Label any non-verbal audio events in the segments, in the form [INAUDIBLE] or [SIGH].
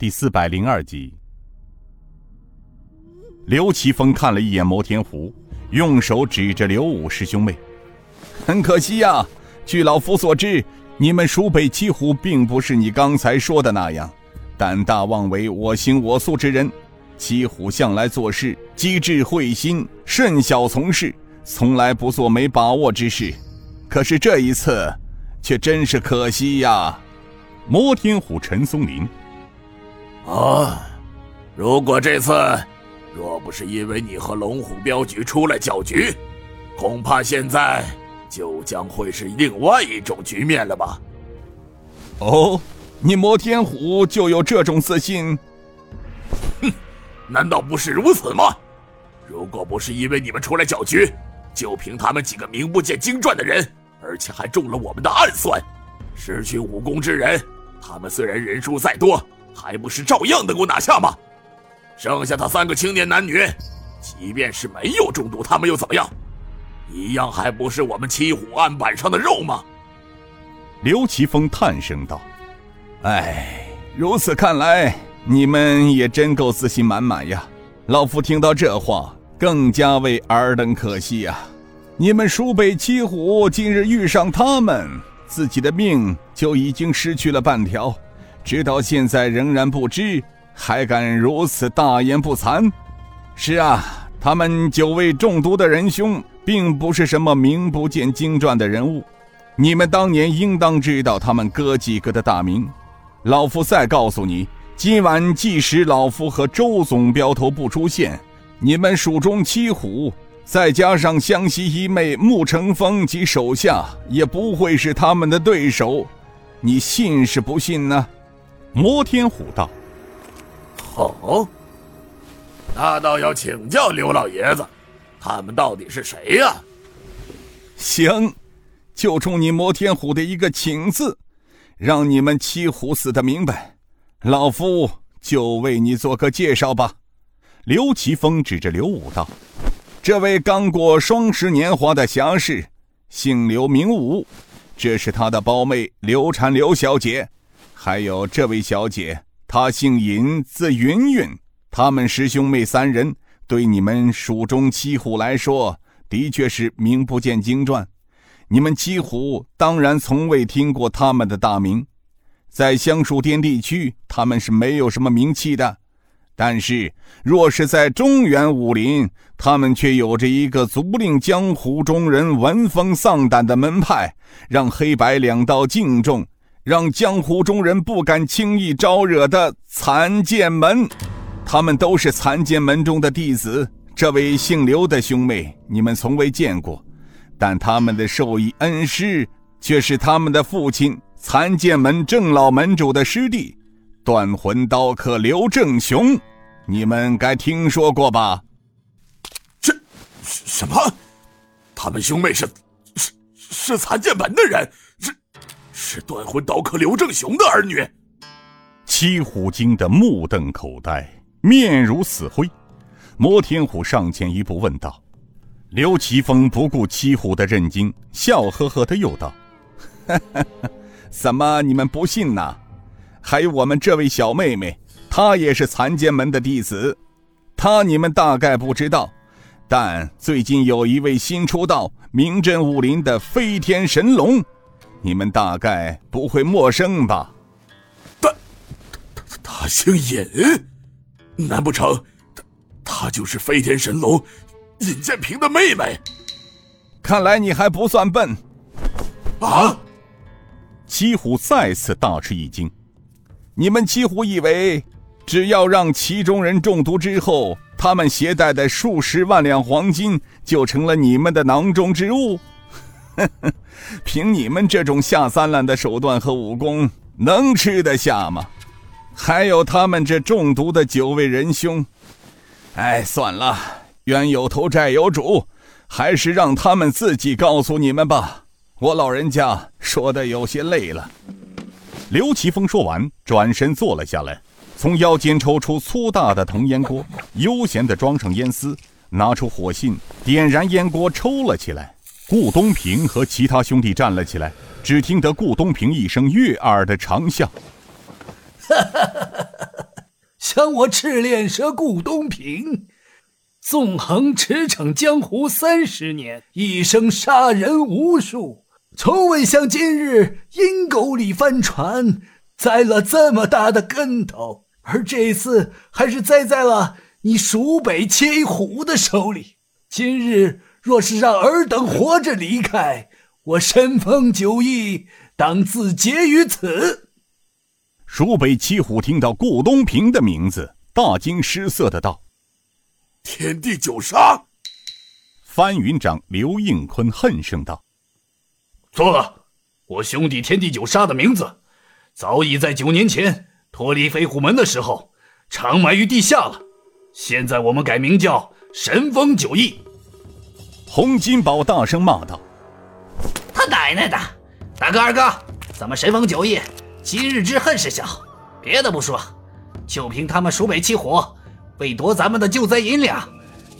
第四百零二集。刘奇峰看了一眼摩天湖，用手指着刘武师兄妹：“很可惜呀，据老夫所知，你们蜀北七虎并不是你刚才说的那样，胆大妄为、我行我素之人。七虎向来做事机智慧心，慎小从事，从来不做没把握之事。可是这一次，却真是可惜呀。”摩天虎陈松林。啊！如果这次若不是因为你和龙虎镖局出来搅局，恐怕现在就将会是另外一种局面了吧？哦，你摩天虎就有这种自信？哼，难道不是如此吗？如果不是因为你们出来搅局，就凭他们几个名不见经传的人，而且还中了我们的暗算，失去武功之人，他们虽然人数再多。还不是照样能够拿下吗？剩下他三个青年男女，即便是没有中毒，他们又怎么样？一样还不是我们七虎案板上的肉吗？刘奇峰叹声道：“哎，如此看来，你们也真够自信满满呀！老夫听到这话，更加为尔等可惜呀！你们蜀北七虎今日遇上他们，自己的命就已经失去了半条。”直到现在仍然不知，还敢如此大言不惭？是啊，他们九位中毒的仁兄，并不是什么名不见经传的人物。你们当年应当知道他们哥几个的大名。老夫再告诉你，今晚即使老夫和周总镖头不出现，你们蜀中七虎，再加上湘西一妹穆成风及手下，也不会是他们的对手。你信是不信呢？摩天虎道：“好，那倒要请教刘老爷子，他们到底是谁呀？”行，就冲你摩天虎的一个“请”字，让你们七虎死的明白，老夫就为你做个介绍吧。”刘奇峰指着刘武道：“这位刚过双十年华的侠士，姓刘名武，这是他的胞妹刘婵刘小姐。”还有这位小姐，她姓尹，字云云。他们师兄妹三人，对你们蜀中七虎来说，的确是名不见经传。你们七虎当然从未听过他们的大名，在香树滇地区，他们是没有什么名气的。但是，若是在中原武林，他们却有着一个足令江湖中人闻风丧胆的门派，让黑白两道敬重。让江湖中人不敢轻易招惹的残剑门，他们都是残剑门中的弟子。这位姓刘的兄妹，你们从未见过，但他们的授意恩师却是他们的父亲残剑门郑老门主的师弟，断魂刀客刘正雄，你们该听说过吧？这什么？他们兄妹是是是残剑门的人？是是断魂刀客刘正雄的儿女。七虎惊得目瞪口呆，面如死灰。摩天虎上前一步问道：“刘奇峰不顾七虎的震惊，笑呵呵的又道：‘ [LAUGHS] 怎么你们不信呢？还有我们这位小妹妹，她也是残剑门的弟子。她你们大概不知道，但最近有一位新出道、名震武林的飞天神龙。’”你们大概不会陌生吧？他他他姓尹，难不成他他就是飞天神龙尹建平的妹妹？看来你还不算笨啊！七虎再次大吃一惊。你们几乎以为只要让其中人中毒之后，他们携带的数十万两黄金就成了你们的囊中之物？[LAUGHS] 凭你们这种下三滥的手段和武功，能吃得下吗？还有他们这中毒的九位仁兄，哎，算了，冤有头债有主，还是让他们自己告诉你们吧。我老人家说的有些累了。刘奇峰说完，转身坐了下来，从腰间抽出粗大的铜烟锅，悠闲地装上烟丝，拿出火信，点燃烟锅，抽了起来。顾东平和其他兄弟站了起来，只听得顾东平一声悦耳的长笑：“ [LAUGHS] 抢我赤练蛇顾东平。纵横驰骋江湖三十年，一生杀人无数，从未像今日阴沟里翻船，栽了这么大的跟头。而这次还是栽在了你蜀北七虎的手里。今日若是让尔等活着离开，我神风九翼当自结于此。蜀北七虎听到顾东平的名字，大惊失色的道。天地九杀，翻云长刘应坤恨声道：“错了，我兄弟天地九杀的名字，早已在九年前脱离飞虎门的时候，长埋于地下了。现在我们改名叫神风九翼。”洪金宝大声骂道：“他奶奶的！大哥二哥，咱们神风九翼今日之恨是小，别的不说，就凭他们蜀北七虎。”为夺咱们的救灾银两，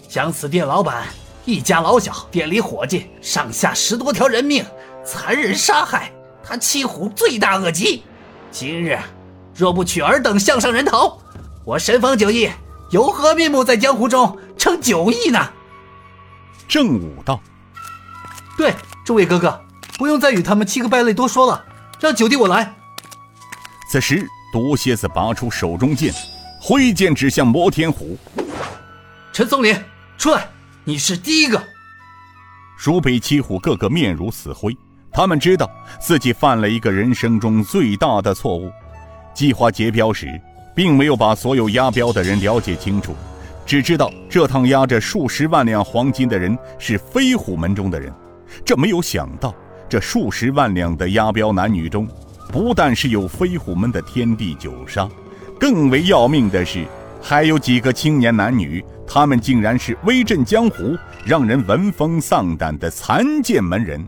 将此店老板一家老小、店里伙计上下十多条人命残忍杀害，他七虎罪大恶极。今日若不取尔等项上人头，我神风九翼有何面目在江湖中称九翼呢？正武道：“对，诸位哥哥，不用再与他们七个败类多说了，让九弟我来。”此时，毒蝎子拔出手中剑。挥剑指向摩天虎，陈松林，出来！你是第一个。蜀北七虎个个面如死灰，他们知道自己犯了一个人生中最大的错误。计划劫镖时，并没有把所有押镖的人了解清楚，只知道这趟押着数十万两黄金的人是飞虎门中的人。这没有想到，这数十万两的押镖男女中，不但是有飞虎门的天地九杀。更为要命的是，还有几个青年男女，他们竟然是威震江湖、让人闻风丧胆的残剑门人。